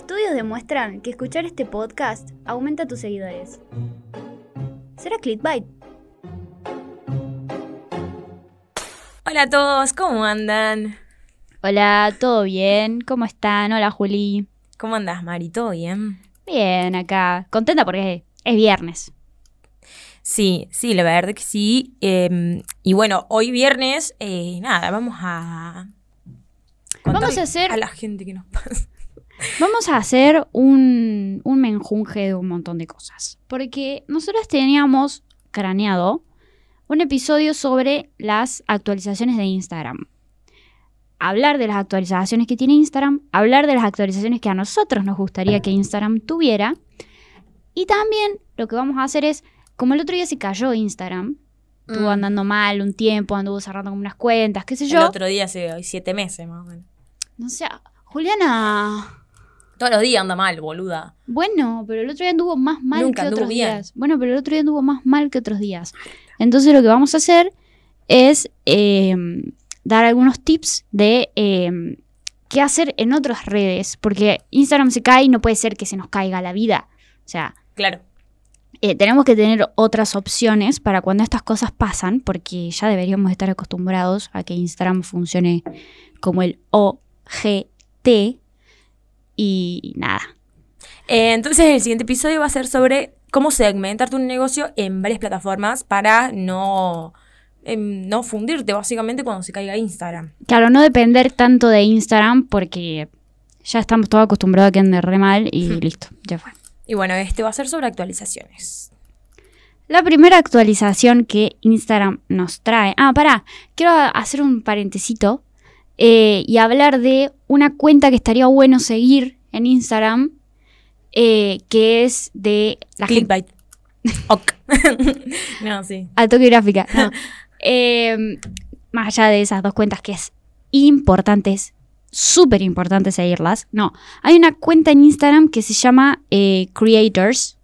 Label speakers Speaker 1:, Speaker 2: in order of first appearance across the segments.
Speaker 1: Estudios demuestran que escuchar este podcast aumenta tus seguidores. ¿Será clickbait?
Speaker 2: Hola a todos, ¿cómo andan?
Speaker 1: Hola, ¿todo bien? ¿Cómo están? Hola, Juli.
Speaker 2: ¿Cómo andas, Mari? ¿Todo bien?
Speaker 1: Bien, acá. Contenta porque es viernes.
Speaker 2: Sí, sí, la verdad que sí. Em, y bueno, hoy viernes, eh, nada, vamos a...
Speaker 1: Vamos a hacer...
Speaker 2: A la gente que nos pasa.
Speaker 1: Vamos a hacer un, un menjunje de un montón de cosas. Porque nosotros teníamos craneado un episodio sobre las actualizaciones de Instagram. Hablar de las actualizaciones que tiene Instagram, hablar de las actualizaciones que a nosotros nos gustaría que Instagram tuviera. Y también lo que vamos a hacer es, como el otro día se cayó Instagram, estuvo
Speaker 2: Mm.
Speaker 1: andando mal un tiempo, anduvo cerrando como unas cuentas, qué sé
Speaker 2: El
Speaker 1: yo.
Speaker 2: otro día hace siete meses más o menos.
Speaker 1: No sé, Juliana,
Speaker 2: Todos los días anda mal, boluda.
Speaker 1: Bueno, pero el otro día anduvo más mal
Speaker 2: Nunca
Speaker 1: que otros
Speaker 2: bien.
Speaker 1: días. Bueno, pero el otro día anduvo más mal que otros días. Entonces lo que vamos a hacer es eh, dar algunos tips de eh, qué hacer en otras redes. Porque Instagram se cae y no puede ser que se nos caiga la vida. O sea,
Speaker 2: Claro.
Speaker 1: eh, tenemos que tener otras opciones para cuando estas cosas pasan, porque ya deberíamos estar acostumbrados a que Instagram funcione como el OGT. Y nada,
Speaker 2: Eh, entonces el siguiente episodio va a ser sobre cómo segmentar tu negocio en varias plataformas para no, em, no fundirte básicamente cuando se caiga Instagram.
Speaker 1: Claro, no depender tanto de Instagram porque ya estamos todos acostumbrados a que ande re mal y listo, ya fue.
Speaker 2: Y bueno, este va a ser sobre actualizaciones.
Speaker 1: La primera actualización que Instagram nos trae. Ah, pará, quiero hacer un parentecito eh, y hablar de una cuenta que estaría bueno seguir en Instagram, eh, que es de la.
Speaker 2: Clickbait. Ok. no, sí.
Speaker 1: Autobiográfica. No. Eh, más allá de esas dos cuentas que es importante, es súper importante seguirlas. No, hay una cuenta en Instagram que se llama eh, Creators.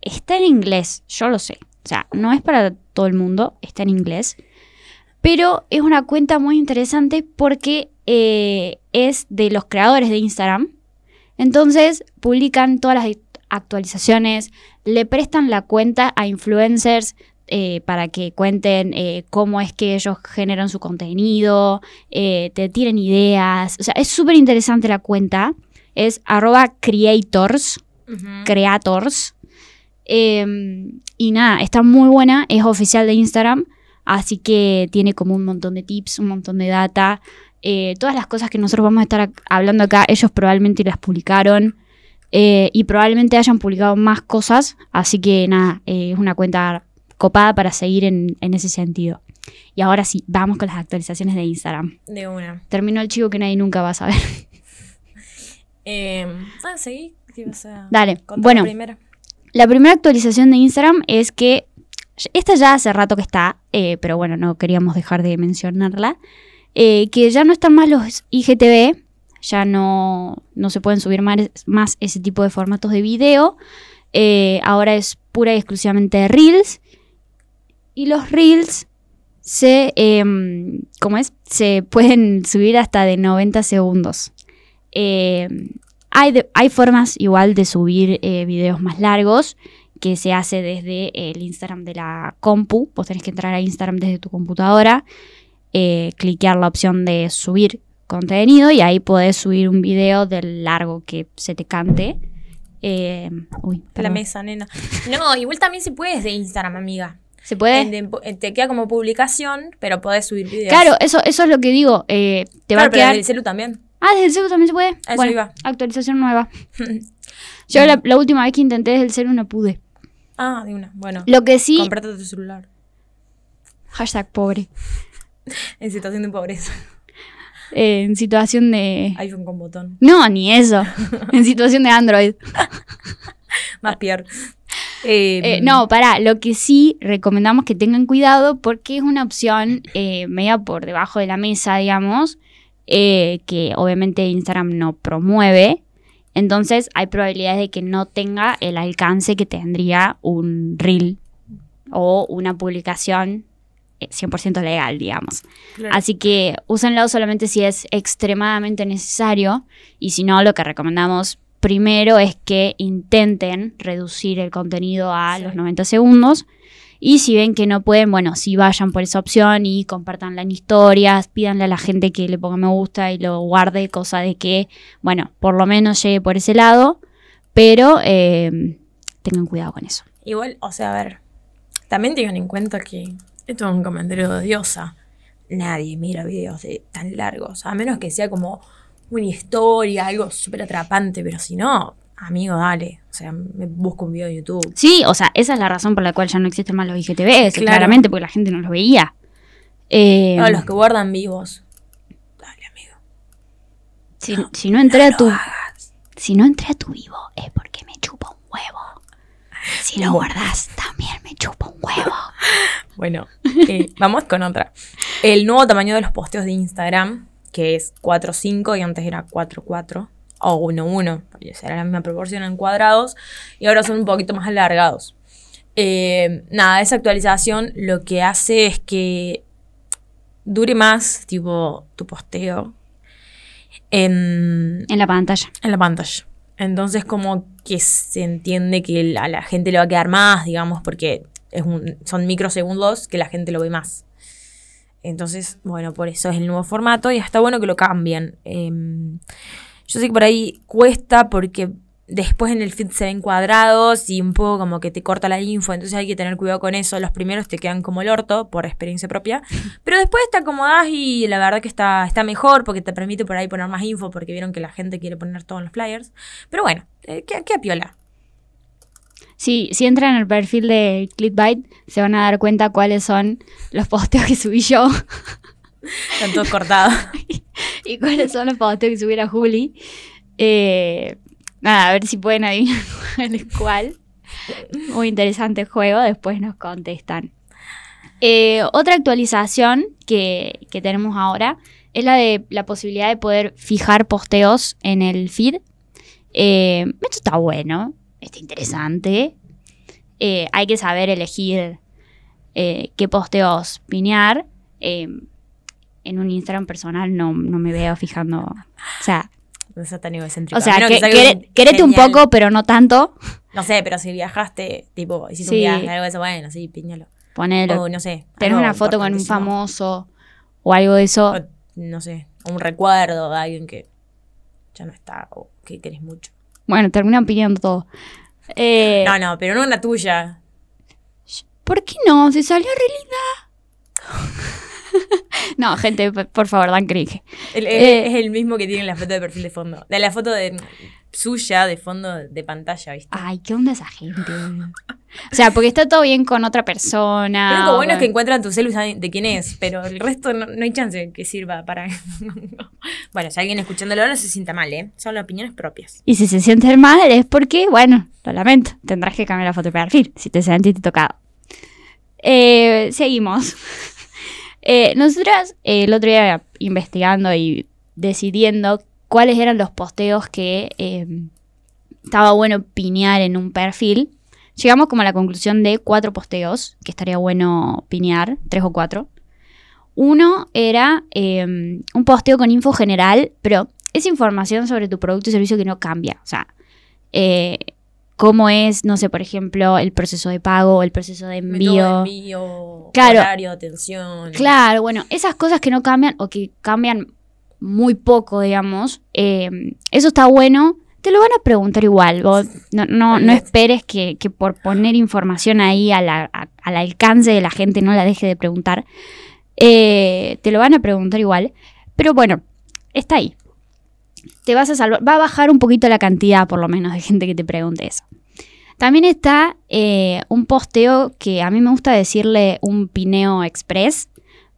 Speaker 1: Está en inglés, yo lo sé. O sea, no es para todo el mundo, está en inglés. Pero es una cuenta muy interesante porque eh, es de los creadores de Instagram. Entonces publican todas las actualizaciones, le prestan la cuenta a influencers eh, para que cuenten eh, cómo es que ellos generan su contenido, te tiren ideas. O sea, es súper interesante la cuenta. Es arroba creators, creators. Eh, y nada, está muy buena, es oficial de Instagram, así que tiene como un montón de tips, un montón de data. Eh, todas las cosas que nosotros vamos a estar hablando acá, ellos probablemente las publicaron eh, y probablemente hayan publicado más cosas, así que nada, eh, es una cuenta copada para seguir en, en ese sentido. Y ahora sí, vamos con las actualizaciones de Instagram.
Speaker 2: De una.
Speaker 1: Terminó el chico que nadie nunca va a saber.
Speaker 2: Eh, ah, seguí. ¿Qué ibas a
Speaker 1: Dale, bueno.
Speaker 2: primero?
Speaker 1: La primera actualización de Instagram es que esta ya hace rato que está, eh, pero bueno, no queríamos dejar de mencionarla, eh, que ya no están más los IGTV, ya no, no se pueden subir más, más ese tipo de formatos de video, eh, ahora es pura y exclusivamente Reels, y los Reels se, em, ¿cómo es? Se pueden subir hasta de 90 segundos. Hay, hay formas igual de subir videos más largos que se hace desde el Instagram de la compu. Vos tenés que entrar a Instagram desde tu computadora, eh, cliquear la opción de subir contenido y ahí podés subir un video del largo que se te cante. Eh, uy,
Speaker 2: La mesa, nena. No, igual también se puede desde Instagram, amiga.
Speaker 1: ¿Se puede?
Speaker 2: En- en- en- te queda como publicación, pero podés subir videos.
Speaker 1: Claro, eso, eso es lo que digo. eh, te va a
Speaker 2: pero
Speaker 1: quedar.
Speaker 2: desde el celu también.
Speaker 1: Ah, desde el celu también se puede.
Speaker 2: Eso
Speaker 1: bueno,
Speaker 2: iba.
Speaker 1: actualización nueva. Yo la, la última vez que intenté desde el celu no pude.
Speaker 2: Ah, de una. Bueno,
Speaker 1: Lo que sí.
Speaker 2: comprate tu celular.
Speaker 1: Hashtag pobre.
Speaker 2: En situación de pobreza.
Speaker 1: Eh, en situación de.
Speaker 2: iPhone con botón.
Speaker 1: No, ni eso. en situación de Android.
Speaker 2: Más peor. Eh,
Speaker 1: Eh, no, pará. Lo que sí recomendamos que tengan cuidado porque es una opción eh, media por debajo de la mesa, digamos, eh, que obviamente Instagram no promueve. Entonces hay probabilidades de que no tenga el alcance que tendría un reel o una publicación eh, 100% legal, digamos.
Speaker 2: claro.
Speaker 1: Así que úsenlo solamente si es extremadamente necesario y si no, lo que recomendamos primero es que intenten reducir el contenido a
Speaker 2: Sí.
Speaker 1: los 90 segundos. Y si ven que no pueden, bueno, sí vayan por esa opción y compartan en historias, pídanle a la gente que le ponga me gusta y lo guarde, cosa de que, bueno, por lo menos llegue por ese lado, pero eh, tengan cuidado con eso.
Speaker 2: Igual, o sea, a ver, también tengan en cuenta que esto es un comentario de diosa. Nadie mira videos de tan largos, a menos que sea como una historia, algo súper atrapante, pero si no, amigo, dale. O sea, me busco un video de YouTube.
Speaker 1: Sí, o sea, esa es la razón por la cual ya no existen más los IGTV,
Speaker 2: Claro.
Speaker 1: claramente porque la gente no los veía. Eh,
Speaker 2: No, los que guardan vivos. Dale, amigo.
Speaker 1: si, si no entré a
Speaker 2: lo
Speaker 1: tu,
Speaker 2: hagas.
Speaker 1: si no entré a tu vivo es porque me chupa un huevo. Si lo guardas, también me chupa un huevo.
Speaker 2: Bueno, eh, vamos con otra. El nuevo tamaño de los posteos de Instagram, que es 4.5 y antes era 4.4 o 1.1, porque era la misma proporción en cuadrados y ahora son un poquito más alargados. Eh, nada, esa actualización lo que hace es que dure más, tipo, tu posteo en,
Speaker 1: En la pantalla.
Speaker 2: en la pantalla. Entonces como que se entiende que a la gente le va a quedar más, digamos, porque es un- son microsegundos que la gente lo ve más. Entonces, bueno, por eso es el nuevo formato y está bueno que lo cambien. Em, yo sé que por ahí cuesta porque después en el feed se ven cuadrados y un poco como que te corta la info, entonces hay que tener cuidado con eso. Los primeros te quedan como el orto por experiencia propia, pero después te acomodás y la verdad que está, está mejor porque te permite por ahí poner más info porque vieron que la gente quiere poner todo en los flyers. Pero bueno, eh, qué, qué piola.
Speaker 1: Sí, si entran al perfil de Clickbait, se van a dar cuenta cuáles son los posteos que subí yo
Speaker 2: Están todos cortados.
Speaker 1: y cuáles son los posteos que subiera Juli. Eh, nada, a ver si pueden adivinar cuál. Muy interesante juego, después nos contestan. Eh, otra actualización que, que tenemos ahora es la de la posibilidad de poder fijar posteos en el feed. Eh, esto está bueno, está interesante. Hay que saber elegir qué posteos pinear. En un Instagram personal no, no me veo fijando. O sea,
Speaker 2: No seas tan
Speaker 1: o sea que,
Speaker 2: sea
Speaker 1: querete un poco, pero no tanto.
Speaker 2: No sé, pero si viajaste, tipo, hiciste
Speaker 1: Sí.
Speaker 2: un viaje, algo de eso, bueno, sí, piñalo.
Speaker 1: Ponelo.
Speaker 2: O no sé.
Speaker 1: Tener una foto con un famoso o algo de eso.
Speaker 2: O, no sé, un recuerdo de alguien que ya no está o que querés mucho.
Speaker 1: Bueno, terminan pidiendo todo. Eh,
Speaker 2: No, no, pero no una tuya.
Speaker 1: ¿Por qué no? Se salió re linda. no, gente, por favor, dan cringe.
Speaker 2: El-
Speaker 1: Eh.
Speaker 2: es el mismo que tiene la foto de perfil de fondo. De la foto de suya de fondo de pantalla, ¿viste?
Speaker 1: Ay, ¿qué onda esa gente? O sea, porque está todo bien con otra persona.
Speaker 2: Lo único
Speaker 1: o
Speaker 2: bueno es que encuentran tu celu de quién es, pero el resto no, no hay chance que sirva para. bueno, si alguien escuchándolo no se sienta mal, ¿eh? Son opiniones propias.
Speaker 1: Y si se sienten mal es porque, bueno, lo lamento. Tendrás que cambiar la foto de perfil si te sentiste tocado. Eh, seguimos. Eh, nosotras eh, el otro día investigando y decidiendo cuáles eran los posteos que eh, estaba bueno pinear en un perfil, llegamos como a la conclusión de cuatro posteos que estaría bueno pinear, tres o cuatro. Uno era eh, un posteo con info general, pero es información sobre tu producto y servicio que no cambia. O sea, eh, cómo es, no sé, por ejemplo, el proceso de pago, el proceso de
Speaker 2: Método de
Speaker 1: envío.
Speaker 2: envío,
Speaker 1: Claro.
Speaker 2: horario, atención.
Speaker 1: Claro, bueno, esas cosas que no cambian o que cambian muy poco, digamos, eh, eso está bueno. Te lo van a preguntar igual. Vos no, no, no esperes que, que por poner información ahí a la- a- al alcance de la gente no la deje de preguntar. Eh, te lo van a preguntar igual. Pero bueno, está ahí. Te vas a salvar. Va a bajar un poquito la cantidad, por lo menos, de gente que te pregunte eso. También está eh, un posteo que a mí me gusta decirle un pineo express,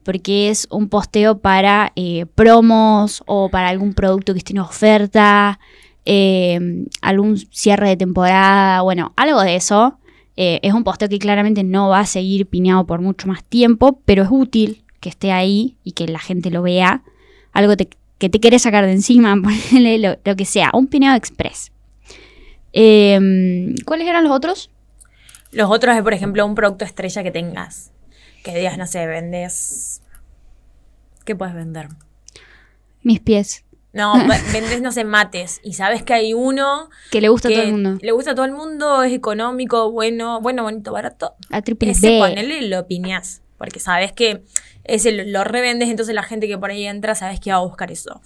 Speaker 1: porque es un posteo para eh, promos o para algún producto que esté en oferta, eh, algún cierre de temporada, bueno, algo de eso. Es un posteo que claramente no va a seguir pineado por mucho más tiempo, pero es útil que esté ahí y que la gente lo vea. Algo te- que te querés sacar de encima, ponerle lo, lo que sea, un pineado express. Eh, ¿Cuáles eran los otros?
Speaker 2: Los otros es, por ejemplo, un producto estrella que tengas. Que digas, no sé, vendes. ¿Qué puedes vender?
Speaker 1: Mis pies.
Speaker 2: No, ve- vendés, no sé, mates. Y sabes que hay uno
Speaker 1: Que le gusta a todo el mundo.
Speaker 2: le gusta a todo el mundo, es económico, bueno, bueno, bonito, barato.
Speaker 1: A triple
Speaker 2: Ese
Speaker 1: B.
Speaker 2: ponele lo piñás. Porque sabes que ese lo, revendes, entonces la gente que por ahí entra, sabes que va a buscar eso.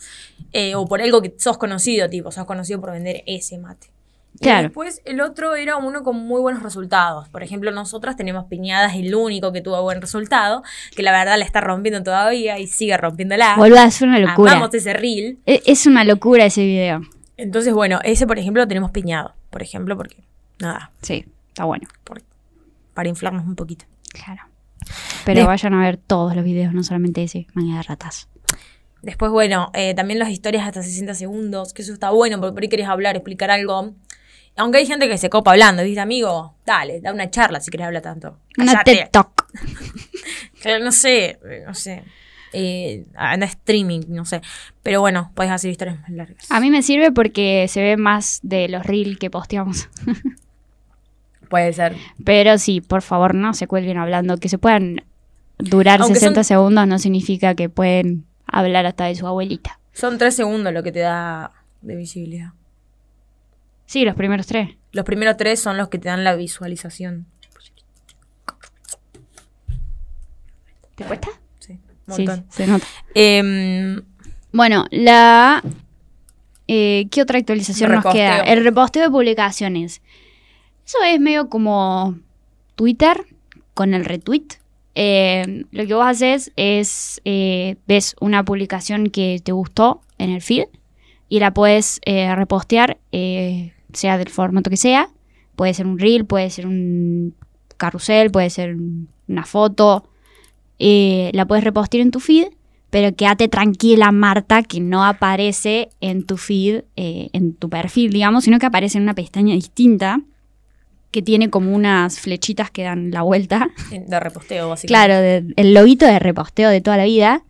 Speaker 2: Eh, o por algo que sos conocido, tipo, sos conocido por vender ese mate. Y
Speaker 1: Claro.
Speaker 2: después el otro era uno con muy buenos resultados. Por ejemplo, nosotras tenemos piñadas, el único que tuvo buen resultado, que la verdad la está rompiendo todavía y sigue rompiéndola.
Speaker 1: Boluda, es una locura.
Speaker 2: Amamos ese reel.
Speaker 1: E- Es una locura ese video.
Speaker 2: Entonces, bueno, ese por ejemplo lo tenemos piñado. Por ejemplo, porque, nada,
Speaker 1: Sí, está bueno.
Speaker 2: por- para inflarnos un poquito.
Speaker 1: Claro. Pero
Speaker 2: De-
Speaker 1: vayan a ver todos los videos, no solamente ese, manga de ratas.
Speaker 2: Después, bueno, eh, también las historias hasta 60 segundos, que eso está bueno, porque por ahí querés hablar, explicar algo. Aunque hay gente que se copa hablando, ¿viste, amigo? Dale, da una charla si querés hablar tanto.
Speaker 1: Una. TED Talk.
Speaker 2: No sé, eh, no sé. Eh, anda streaming, no sé. Pero bueno, podés hacer historias más largas.
Speaker 1: A mí me sirve porque se ve más de los reels que posteamos.
Speaker 2: Puede ser.
Speaker 1: Pero sí, por favor, no se cuelguen hablando. Que se puedan durar
Speaker 2: Aunque
Speaker 1: 60
Speaker 2: son-
Speaker 1: segundos no significa que pueden hablar hasta de su abuelita.
Speaker 2: Son tres segundos lo que te da de visibilidad.
Speaker 1: Sí, los primeros tres.
Speaker 2: Los primeros tres son los que te dan la visualización.
Speaker 1: ¿Te cuesta?
Speaker 2: Sí, un
Speaker 1: Sí,
Speaker 2: montón.
Speaker 1: se nota.
Speaker 2: Em,
Speaker 1: Bueno, la... eh, ¿Qué otra actualización nos queda? El reposteo de publicaciones. Eso es medio como Twitter con el retweet. Eh, lo que vos haces es, eh, ves una publicación que te gustó en el feed y la puedes eh, repostear, eh, sea del formato que sea. Puede ser un reel, puede ser un carrusel, puede ser un- una foto. Eh, la puedes repostear en tu feed, pero quédate tranquila, Marta, que no aparece en tu feed, en tu perfil, digamos, sino que aparece en una pestaña distinta que tiene como unas flechitas que dan la vuelta.
Speaker 2: de reposteo, básicamente.
Speaker 1: Claro, de- el loguito de reposteo de toda la vida.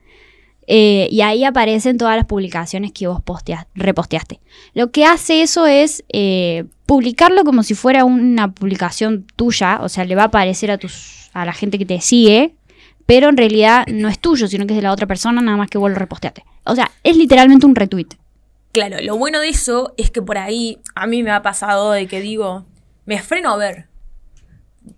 Speaker 1: Eh, y ahí aparecen todas las publicaciones que vos posteas- reposteaste. Lo que hace eso es eh, publicarlo como si fuera una publicación tuya, o sea, le va a aparecer a, tus, a la gente que te sigue, pero en realidad no es tuyo, sino que es de la otra persona, nada más que vos lo reposteaste. O sea, es literalmente un retweet.
Speaker 2: Claro, lo bueno de eso es que por ahí a mí me ha pasado de que digo, me freno a ver.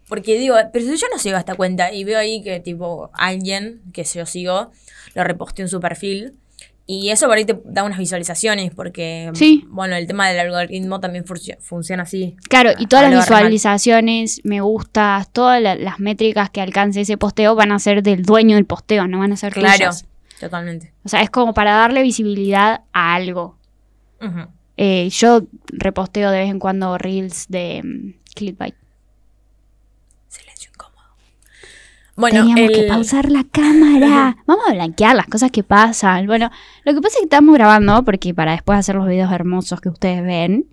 Speaker 2: Porque digo, pero si yo no sigo esta cuenta y veo ahí que tipo alguien que yo sigo lo reposteó en su perfil y eso por ahí te da unas visualizaciones porque,
Speaker 1: Sí.
Speaker 2: bueno, el tema del algoritmo también funcio- funciona así.
Speaker 1: Claro, y todas las visualizaciones, me gustas, todas la- las métricas que alcance ese posteo van a ser del dueño del posteo, no van a ser
Speaker 2: Claro,
Speaker 1: tuyas.
Speaker 2: totalmente.
Speaker 1: O sea, es como para darle visibilidad a algo. Eh, yo reposteo de vez en cuando reels de mm, Clickbait.
Speaker 2: Silencio incómodo. Bueno,
Speaker 1: Teníamos
Speaker 2: el-
Speaker 1: que pausar la cámara. Vamos a blanquear las cosas que pasan. Bueno, lo que pasa es que estamos grabando porque para después hacer los videos hermosos que ustedes ven.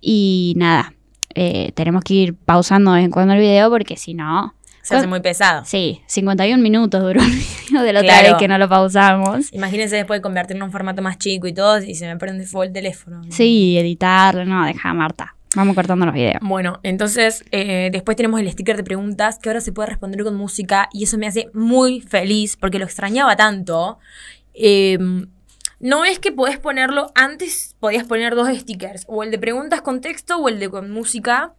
Speaker 1: Y nada, eh, tenemos que ir pausando de vez en cuando el video porque si no...
Speaker 2: se hace muy pesado.
Speaker 1: Sí, 51 minutos duró el video de la otra
Speaker 2: Claro.
Speaker 1: vez que no lo pausamos.
Speaker 2: Imagínense después de convertirlo en un formato más chico y todo, y se me prende fuego el teléfono.
Speaker 1: Sí, editarlo, no, deja Marta. Vamos cortando los videos.
Speaker 2: Bueno, entonces eh, después tenemos el sticker de preguntas que ahora se puede responder con música y eso me hace muy feliz porque lo extrañaba tanto. Eh, no es que podés ponerlo, antes podías poner dos stickers, o el de preguntas con texto o el de con música.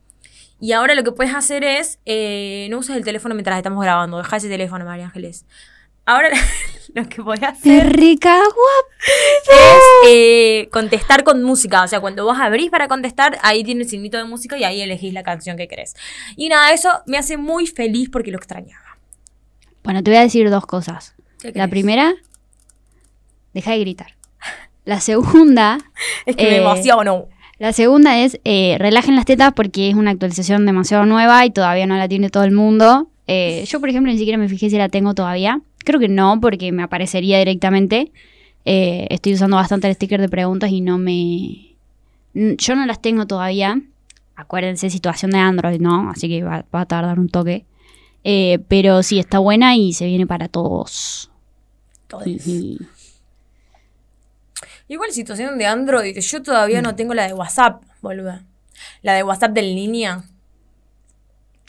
Speaker 2: Y ahora lo que puedes hacer es, eh, no uses el teléfono mientras estamos grabando, deja ese teléfono, María Ángeles. Ahora lo que podés
Speaker 1: ¡Qué
Speaker 2: hacer
Speaker 1: rica, guapa!
Speaker 2: es eh, contestar con música. O sea, cuando vos abrís para contestar, ahí tiene el signito de música y ahí elegís la canción que querés. Y nada, eso me hace muy feliz porque lo extrañaba.
Speaker 1: Bueno, te voy a decir dos cosas.
Speaker 2: ¿Qué
Speaker 1: La primera, deja de gritar. La segunda,
Speaker 2: Es que me
Speaker 1: eh,
Speaker 2: emociono.
Speaker 1: La segunda es eh, relajen las tetas porque es una actualización demasiado nueva y todavía no la tiene todo el mundo. Eh, yo, por ejemplo, ni siquiera me fijé si la tengo todavía. Creo que no, porque me aparecería directamente. Eh, estoy usando bastante el sticker de preguntas y no me... Yo no las tengo todavía. Acuérdense, situación de Android, ¿no? Así que va, va a tardar un toque. Eh, pero sí, está buena y se viene para todos.
Speaker 2: Todos. Igual situación de Android, yo todavía no tengo la de WhatsApp, boluda. La de WhatsApp del línea.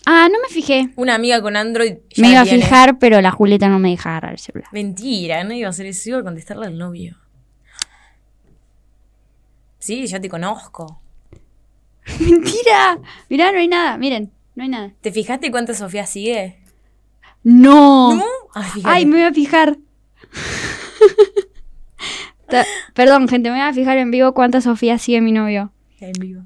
Speaker 1: Ah, no me fijé.
Speaker 2: Una amiga con Android ya
Speaker 1: Me iba a fijar, pero la Julieta no me deja agarrar el celular.
Speaker 2: Mentira, no iba a hacer eso, iba a contestarle al novio. Sí, yo te conozco.
Speaker 1: ¡Mentira! Mirá, no hay nada. Miren, no hay nada.
Speaker 2: ¿Te fijaste cuánta Sofía sigue?
Speaker 1: ¡No!
Speaker 2: ¿No? Ay.
Speaker 1: Ay, me voy a fijar. Ta- Perdón, gente, me voy a fijar en vivo cuánta Sofía sigue mi novio.
Speaker 2: En vivo.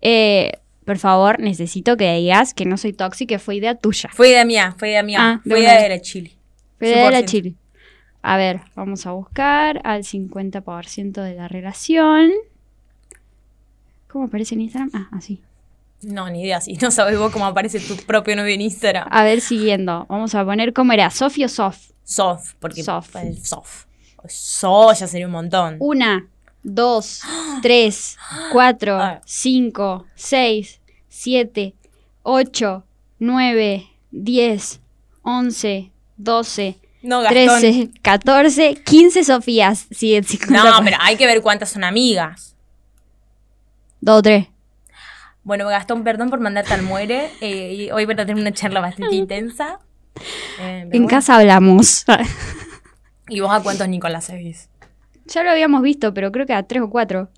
Speaker 1: Eh, por favor, necesito que digas que no soy tóxica, que fue idea tuya.
Speaker 2: Fue idea mía, fue idea mía.
Speaker 1: Ah,
Speaker 2: fue idea
Speaker 1: vez.
Speaker 2: de la Chile.
Speaker 1: Fue idea de la
Speaker 2: 100%.
Speaker 1: Chile. A ver, vamos a buscar al 50% de la relación. ¿Cómo aparece en Instagram? Ah, así.
Speaker 2: No, ni idea. Si no sabes vos cómo aparece tu propio novio en Instagram.
Speaker 1: A ver, siguiendo. Vamos a poner cómo era, Sofi o Sof.
Speaker 2: Soft, porque
Speaker 1: Soft.
Speaker 2: el soft. So ya sería un montón.
Speaker 1: Una, dos, tres, cuatro, cinco, seis, siete, ocho, nueve, diez, once, doce,
Speaker 2: No, Gastón.
Speaker 1: trece, catorce, quince Sofías. Sí, el 50.
Speaker 2: No, pero hay que ver cuántas son amigas.
Speaker 1: Dos, tres.
Speaker 2: Bueno, Gastón, perdón por mandarte al muere. eh, y hoy voy a tener una charla bastante intensa. Eh,
Speaker 1: En
Speaker 2: bueno.
Speaker 1: casa hablamos.
Speaker 2: ¿Y vos a cuántos Nicolás seguís?
Speaker 1: ya lo habíamos visto, pero creo que a tres o cuatro.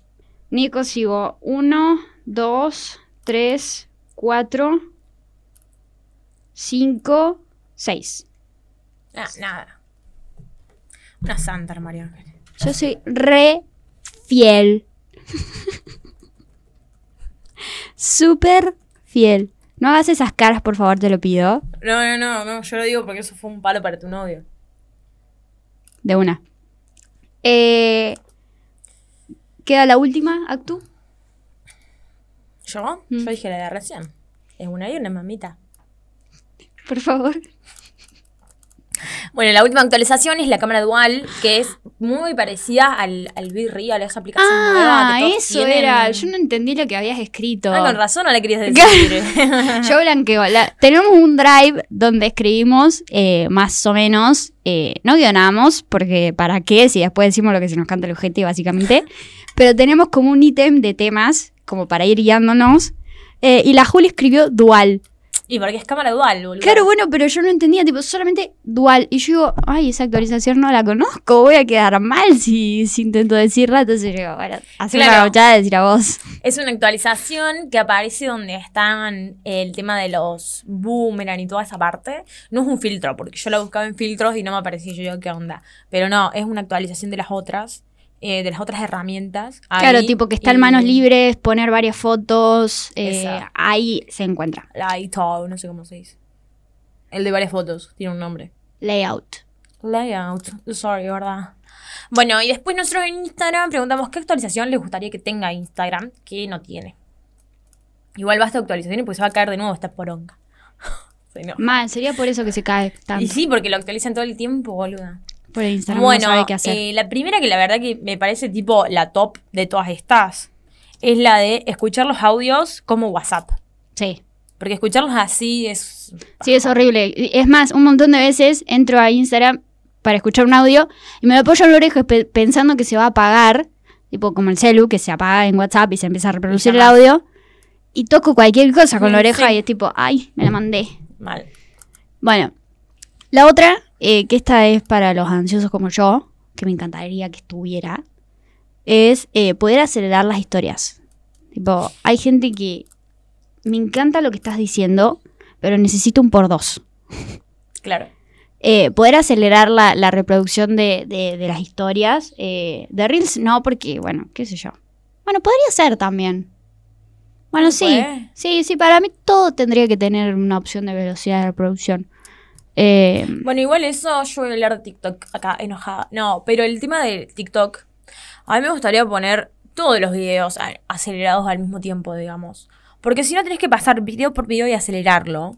Speaker 1: Nico sigo uno, dos, tres, cuatro, cinco, seis.
Speaker 2: Ah, nada. Una santa, María.
Speaker 1: Yo soy re fiel. Súper fiel. No hagas esas caras, por favor, te lo pido.
Speaker 2: No, no, no, no, yo lo digo porque eso fue un palo para tu novio.
Speaker 1: De una. Eh, ¿Queda la última, Actu?
Speaker 2: ¿Yo?
Speaker 1: Mm.
Speaker 2: Yo dije la de recién. Es una y una mamita.
Speaker 1: Por favor.
Speaker 2: Bueno, la última actualización es la cámara dual, que es muy parecida al, al Real, esa aplicación nueva.
Speaker 1: Ah,
Speaker 2: que todos
Speaker 1: eso
Speaker 2: tienen.
Speaker 1: era. Yo no entendí lo que habías escrito.
Speaker 2: Ah, con razón no le querías decir.
Speaker 1: Yo blanqueo. La- tenemos un drive donde escribimos eh, más o menos, eh, no guionamos, porque ¿para qué? Si después decimos lo que se nos canta el ojete, básicamente. Pero tenemos como un ítem de temas, como para ir guiándonos. eh, y la Juli escribió dual.
Speaker 2: Y porque es cámara dual, boludo.
Speaker 1: Claro, bueno, pero yo no entendía, tipo, solamente dual. Y yo digo, ay, esa actualización no la conozco, voy a quedar mal si, si intento decirla. Entonces yo digo, bueno, hacer
Speaker 2: Claro.
Speaker 1: una gauchada de decir a vos.
Speaker 2: Es una actualización que aparece donde están el tema de los boomerang y toda esa parte. No es un filtro, porque yo la buscaba en filtros y no me aparecía. Yo digo, ¿qué onda? Pero no, es una actualización de las otras, eh, de las otras herramientas.
Speaker 1: Claro,
Speaker 2: Ahí,
Speaker 1: tipo que está en
Speaker 2: y
Speaker 1: manos libres, poner varias fotos, eh, ahí se encuentra.
Speaker 2: Layout, no sé cómo se dice. El de varias fotos, tiene un nombre.
Speaker 1: Layout.
Speaker 2: Layout, sorry, ¿verdad? Bueno, y después nosotros en Instagram preguntamos qué actualización les gustaría que tenga Instagram, que no tiene. Igual basta de actualizaciones porque se va a caer de nuevo esta poronga. No.
Speaker 1: Mal, sería por eso que se cae tanto.
Speaker 2: Y sí, porque lo actualizan todo el tiempo, boluda.
Speaker 1: Por el Instagram
Speaker 2: bueno,
Speaker 1: no sabe qué hacer.
Speaker 2: eh, la primera que la verdad que me parece tipo la top de todas estas es la de escuchar los audios como WhatsApp.
Speaker 1: sí.
Speaker 2: Porque escucharlos así es...
Speaker 1: Sí, es horrible. Es más, un montón de veces entro a Instagram para escuchar un audio y me lo apoyo en la oreja pe- pensando que se va a apagar, tipo como el celu, que se apaga en WhatsApp y se empieza a reproducir el audio. Y toco cualquier cosa con la oreja
Speaker 2: sí.
Speaker 1: y es tipo, ay, me la mandé.
Speaker 2: Mal.
Speaker 1: Bueno, la otra, eh, que esta es para los ansiosos como yo, que me encantaría que estuviera, es eh, poder acelerar las historias. Tipo, hay gente que me encanta lo que estás diciendo, pero necesito un por dos.
Speaker 2: Claro.
Speaker 1: Eh, poder acelerar la, la reproducción de, de- de las historias. eh, de Reels no, porque, bueno, qué sé yo. Bueno, podría ser también. Bueno, sí.
Speaker 2: puede.
Speaker 1: Sí, sí, para mí todo tendría que tener una opción de velocidad de reproducción. Eh,
Speaker 2: Bueno, igual eso yo voy a hablar de TikTok acá, enojada. No, pero el tema de TikTok, a mí me gustaría poner todos los videos acelerados al mismo tiempo, digamos. Porque si no tenés que pasar video por video y acelerarlo.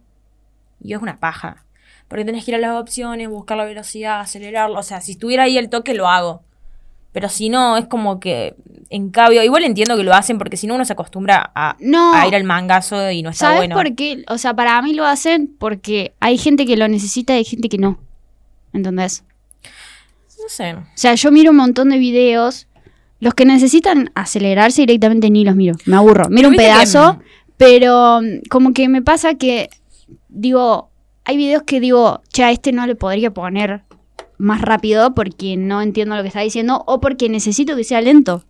Speaker 2: Y es una paja. Porque tenés que ir a las opciones, buscar la velocidad, acelerarlo. O sea, si estuviera ahí el toque, lo hago. Pero si no, es como que en cambio, igual entiendo que lo hacen porque si no uno se acostumbra a,
Speaker 1: no,
Speaker 2: a ir al mangazo y no está
Speaker 1: ¿sabes
Speaker 2: bueno.
Speaker 1: por qué? O sea, para mí lo hacen porque hay gente que lo necesita y hay gente que no. ¿Entendés?
Speaker 2: No sé.
Speaker 1: O sea, yo miro un montón de videos. Los que necesitan acelerarse directamente ni los miro. Me aburro. Miro un
Speaker 2: que,
Speaker 1: pedazo, pero mm, como que me pasa que, digo, hay videos que digo, che, a este no le podría poner más rápido porque no entiendo lo que está diciendo o porque necesito que sea lento.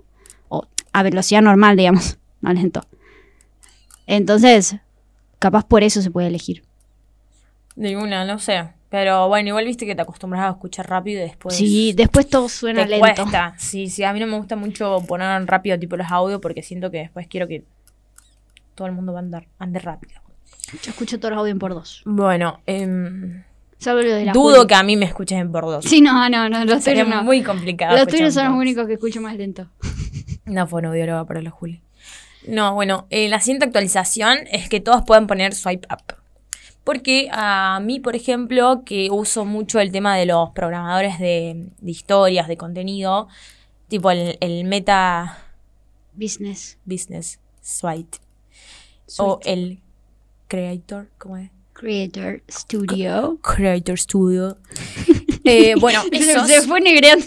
Speaker 1: O a velocidad normal, digamos, no lento. Entonces, capaz por eso se puede elegir.
Speaker 2: De una, no sé. Pero bueno, igual viste que te acostumbras a escuchar rápido y después.
Speaker 1: sí, después todo suena
Speaker 2: te
Speaker 1: lento.
Speaker 2: cuesta. Sí, sí, a mí no me gusta mucho poner rápido tipo los audios porque siento que después quiero que todo el mundo va a andar, ande rápido.
Speaker 1: Yo escucho todos los audios por dos.
Speaker 2: Bueno, em,
Speaker 1: De
Speaker 2: dudo que a mí me escuches en por dos.
Speaker 1: Sí, no, no, no, los
Speaker 2: Sería
Speaker 1: tuyos no.
Speaker 2: muy complicado.
Speaker 1: Los tuyos son los únicos que escucho más lento.
Speaker 2: No fue audióloga para la Juli. No, bueno, eh, la siguiente actualización es que todos pueden poner swipe up. Porque a mí, por ejemplo, que uso mucho el tema de los programadores de, de historias, de contenido, tipo el, el meta
Speaker 1: Business.
Speaker 2: business swipe o el creator, ¿cómo es?
Speaker 1: Creator Studio.
Speaker 2: Creator Studio. Eh, bueno,
Speaker 1: Se,
Speaker 2: esos
Speaker 1: se fue negreando.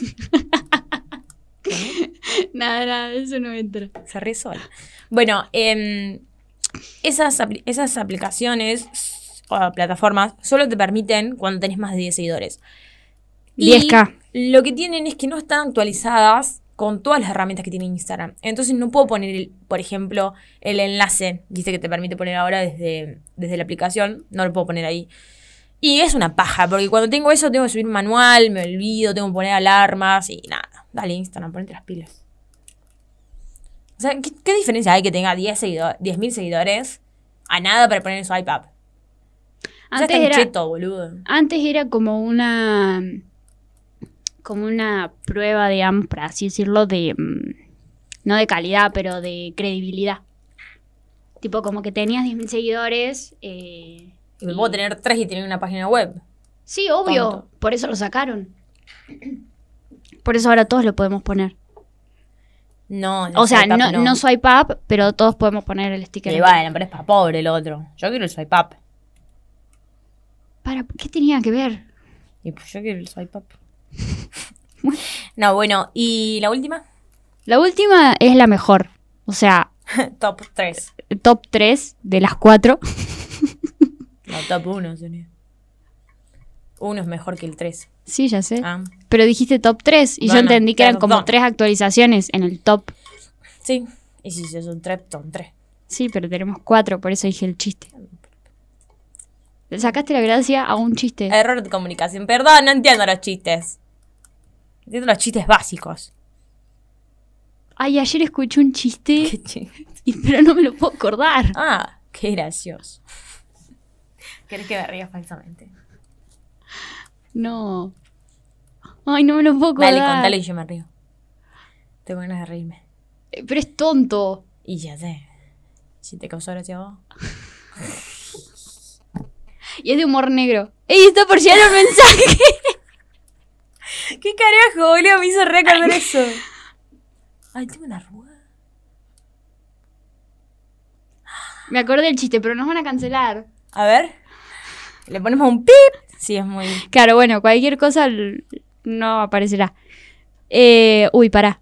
Speaker 1: nada, nada, eso no entra.
Speaker 2: se ríe sola. Bueno, em, esas, esas aplicaciones o plataformas solo te permiten cuando tenés más de 10 seguidores. Y
Speaker 1: 10K.
Speaker 2: Lo que tienen es que no están actualizadas con todas las herramientas que tiene Instagram. Entonces no puedo poner, por ejemplo, el enlace, dice que te permite poner ahora desde, desde la aplicación, no lo puedo poner ahí. Y es una paja, porque cuando tengo eso tengo que subir manual, me olvido, tengo que poner alarmas y nada. Dale Instagram, ponete las pilas. O sea, ¿qué, qué diferencia hay que tenga 10 seguidores, 10.000 seguidores a nada para poner su iPad?
Speaker 1: Antes era,
Speaker 2: cheto, boludo.
Speaker 1: antes era como una. Como una prueba, digamos, por así decirlo, de. mm, No de calidad, pero de credibilidad. Tipo, como que tenías 10.000 seguidores. eh,
Speaker 2: Y me puedo tener 3 y tener una página web.
Speaker 1: Sí, obvio.
Speaker 2: Tonto.
Speaker 1: Por eso lo sacaron. Por eso ahora todos lo podemos poner.
Speaker 2: No, no
Speaker 1: O sea, no, no. swipe up, pero todos podemos poner el sticker.
Speaker 2: Y bueno, pero es para pobre el otro. Yo quiero el swipe up.
Speaker 1: Para, ¿Qué tenía que ver?
Speaker 2: Y pues yo quiero el swipe up. no, bueno, ¿y la última?
Speaker 1: La última es la mejor. O sea,
Speaker 2: top 3.
Speaker 1: top 3 de las 4.
Speaker 2: No, top 1 sería. Uno es mejor que el 3.
Speaker 1: Sí, ya sé.
Speaker 2: Ah,
Speaker 1: Pero dijiste top 3 y yo
Speaker 2: Bueno,
Speaker 1: entendí que eran como
Speaker 2: perdón.
Speaker 1: tres actualizaciones en el top.
Speaker 2: sí. Y si son 3, son 3.
Speaker 1: Sí, pero tenemos 4, por eso dije el chiste. Le sacaste la gracia a un chiste.
Speaker 2: Error de comunicación. Perdón, no entiendo los chistes. Entiendo los chistes básicos.
Speaker 1: Ay, ayer escuché un chiste,
Speaker 2: Qué chiste.
Speaker 1: y- pero no me lo puedo acordar.
Speaker 2: Ah, qué gracioso. ¿Querés que me ría falsamente?
Speaker 1: No. Ay, no me lo puedo acordar.
Speaker 2: Dale, contale y yo me río. Tengo ganas de reírme.
Speaker 1: Eh, Pero es tonto.
Speaker 2: Y ya sé. Si te causó gracia a vos.
Speaker 1: Y es de humor negro. ¡Ey, está por llegar un mensaje!
Speaker 2: ¿Qué carajo, boludo? Me hizo recordar eso. Ay, tengo una arruga.
Speaker 1: Me acordé del chiste, pero nos van a cancelar.
Speaker 2: A ver. Le ponemos un pip. Sí, es muy.
Speaker 1: Claro, bueno, cualquier cosa no aparecerá. Eh, uy, pará.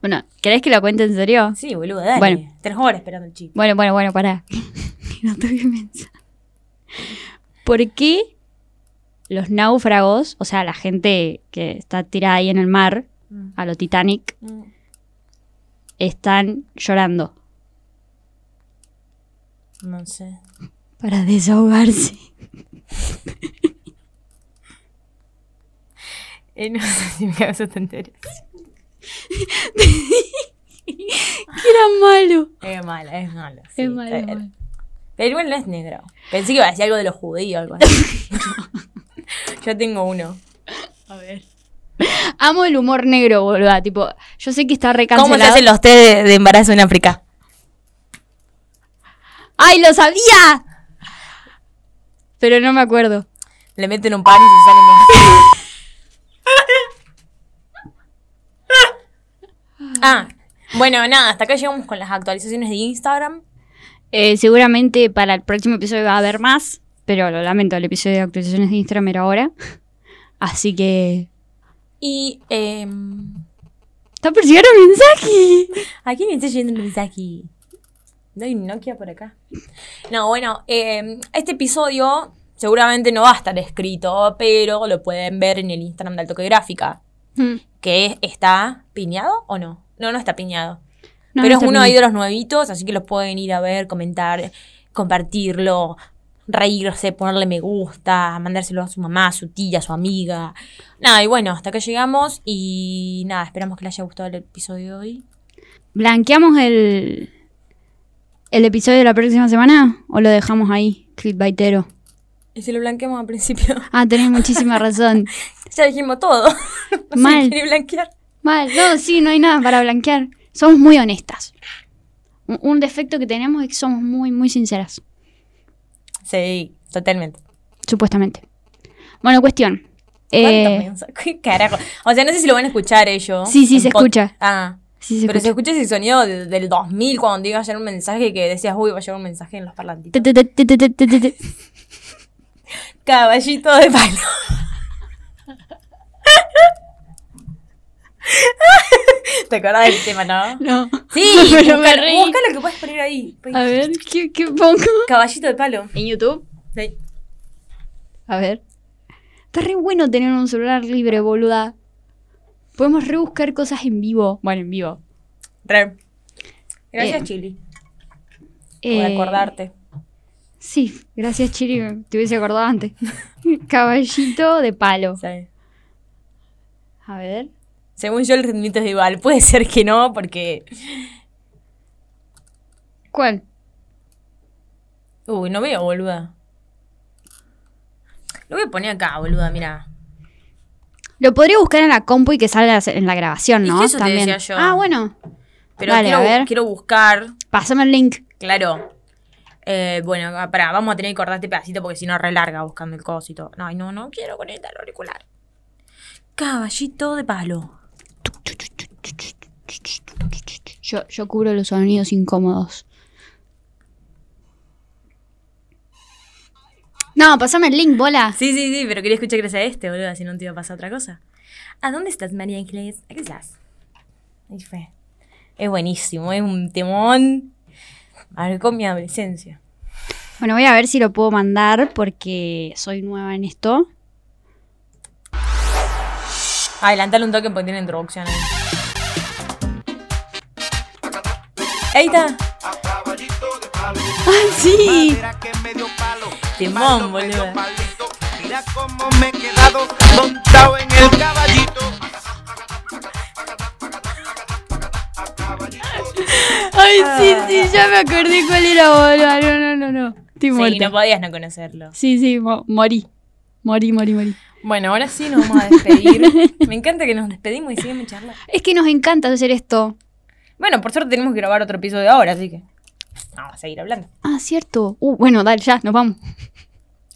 Speaker 1: Bueno, ¿querés que lo cuente en serio?
Speaker 2: Sí, boludo, dale.
Speaker 1: Bueno.
Speaker 2: Tres horas esperando el chip.
Speaker 1: Bueno, bueno, bueno, pará. No tengo que pensar. ¿Por qué los náufragos, o sea, la gente que está tirada ahí en el mar,
Speaker 2: Mm.
Speaker 1: a lo Titanic,
Speaker 2: Mm.
Speaker 1: están llorando?
Speaker 2: No sé.
Speaker 1: Para desahogarse.
Speaker 2: Eh, no sé si me causa te enteras.
Speaker 1: ¡Qué era malo!
Speaker 2: Es mala, es mala. sí.
Speaker 1: Es malo, es malo.
Speaker 2: Pero igual no es negro. Pensé que iba a decir algo de los judíos o algo así. Yo tengo uno.
Speaker 1: A ver. Amo el humor negro, boluda. Tipo, yo sé que está
Speaker 2: ¿Cómo se
Speaker 1: recancelado.
Speaker 2: hacen los test de, de embarazo en África?
Speaker 1: ¡Ay, lo sabía! Pero no me acuerdo.
Speaker 2: Le meten un pan y se salen más. ah, bueno, nada, hasta acá llegamos con las actualizaciones de Instagram.
Speaker 1: Eh, seguramente para el próximo episodio va a haber más. Pero lo lamento, el episodio de actualizaciones de Instagram era ahora. Así que.
Speaker 2: Y, em,
Speaker 1: ¡Está llegar un mensaje!
Speaker 2: ¿a quién está yendo el mensaje? No hay Nokia por acá. No, bueno, em, este episodio seguramente no va a estar escrito, pero lo pueden ver en el Instagram de Altoque Gráfica.
Speaker 1: Mm.
Speaker 2: que está piñado o no. No, no está piñado.
Speaker 1: No,
Speaker 2: Pero
Speaker 1: no
Speaker 2: es uno ahí de los nuevitos, así que los pueden ir a ver, comentar, compartirlo, reírse, ponerle me gusta, mandárselo a su mamá, a su tía, a su amiga. Nada, y bueno, hasta acá llegamos y nada, esperamos que les haya gustado el episodio de hoy.
Speaker 1: ¿Blanqueamos el, el episodio de la próxima semana o lo dejamos ahí, clickbaitero?
Speaker 2: Y si lo blanqueamos al principio,
Speaker 1: Ah, tenés muchísima razón.
Speaker 2: ya dijimos todo. No
Speaker 1: Mal.
Speaker 2: blanquear.
Speaker 1: Mal, no, sí, no hay nada para blanquear. Somos muy honestas. Un, un defecto que tenemos es que somos muy, muy sinceras,
Speaker 2: Sí, totalmente.
Speaker 1: supuestamente. Bueno, cuestión.
Speaker 2: ¿Cuántos
Speaker 1: Eh,
Speaker 2: carajo? O sea, no sé si lo van a escuchar ellos.
Speaker 1: Sí, sí, se escucha.
Speaker 2: Ah.
Speaker 1: sí se
Speaker 2: Pero se
Speaker 1: escucha.
Speaker 2: ese sonido de- del 2000 cuando iba a llegar un mensaje que decías, uy, va a llegar un mensaje en los parlantitos. Caballito de palo. ¿Te acordás del tema, no?
Speaker 1: No.
Speaker 2: Sí,
Speaker 1: Pero
Speaker 2: busca, lo que puedes poner ahí.
Speaker 1: A ver, ¿qué, qué pongo?
Speaker 2: Caballito de palo.
Speaker 1: ¿En YouTube?
Speaker 2: Sí.
Speaker 1: A ver. Está re bueno tener un celular libre, boluda. Podemos rebuscar cosas en vivo. Bueno, en vivo.
Speaker 2: Re. Gracias,
Speaker 1: Eh,
Speaker 2: Chili, por
Speaker 1: Eh,
Speaker 2: acordarte.
Speaker 1: Sí, gracias, Chiri. Te hubiese acordado antes. Caballito de palo.
Speaker 2: Sí.
Speaker 1: A ver.
Speaker 2: Según yo, el ritmito es igual. Puede ser que no, porque.
Speaker 1: ¿Cuál?
Speaker 2: Uy, no veo, boluda. Lo voy a poner acá, boluda, mira.
Speaker 1: Lo podría buscar en la compu y que salga en la grabación,
Speaker 2: Es
Speaker 1: ¿no?
Speaker 2: que eso te decía yo.
Speaker 1: Ah, bueno.
Speaker 2: Pero
Speaker 1: Dale,
Speaker 2: quiero,
Speaker 1: a ver.
Speaker 2: quiero buscar.
Speaker 1: Pásame el link.
Speaker 2: Claro. Eh, bueno, pará, vamos a tener que cortar este pedacito porque si no, re larga buscando el cosito. No, no, no quiero conectar el auricular. Caballito de palo.
Speaker 1: Yo, yo cubro los sonidos incómodos. No, pasame el link, bola.
Speaker 2: Sí, sí, sí, pero quería escuchar que sea este, boludo, si no te iba a pasar otra cosa. ¿A dónde estás, María Ángeles? Aquí estás. Ahí fue. Es buenísimo, es un temón. Marcó mi adolescencia.
Speaker 1: Bueno, voy a ver si lo puedo mandar porque soy nueva en esto.
Speaker 2: Adelantale un toque porque tiene introducción ahí. Ahí está.
Speaker 1: ¡Ay, sí!
Speaker 2: Timón, boludo.
Speaker 3: palito. Mira cómo me he quedado montado en el caballito.
Speaker 1: ¡Ay, sí, sí! Ya me acordé cuál era, bola. No, no, no, no. Estoy
Speaker 2: Sí,
Speaker 1: muerta.
Speaker 2: no podías no conocerlo.
Speaker 1: Sí, sí, mo- morí. Morí, morí, morí.
Speaker 2: Bueno, ahora sí nos vamos a despedir. Me encanta que nos despedimos y sigamos charlando.
Speaker 1: Es que nos encanta hacer esto.
Speaker 2: Bueno, por suerte tenemos que grabar otro episodio ahora, así que vamos a seguir hablando.
Speaker 1: Ah, cierto. Uh, bueno, dale, ya, nos vamos.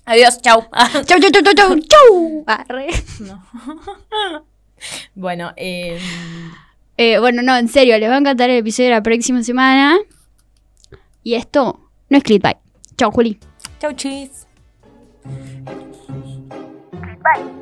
Speaker 2: Adiós, chau.
Speaker 1: Chau, chau, chau, chau, chau, chau. Arre.
Speaker 2: No. bueno, eh,
Speaker 1: Eh, bueno, no, en serio, les va a encantar el episodio de la próxima semana. Y esto no es clickbait. Chau, Juli.
Speaker 2: chau, chis.
Speaker 4: Bye.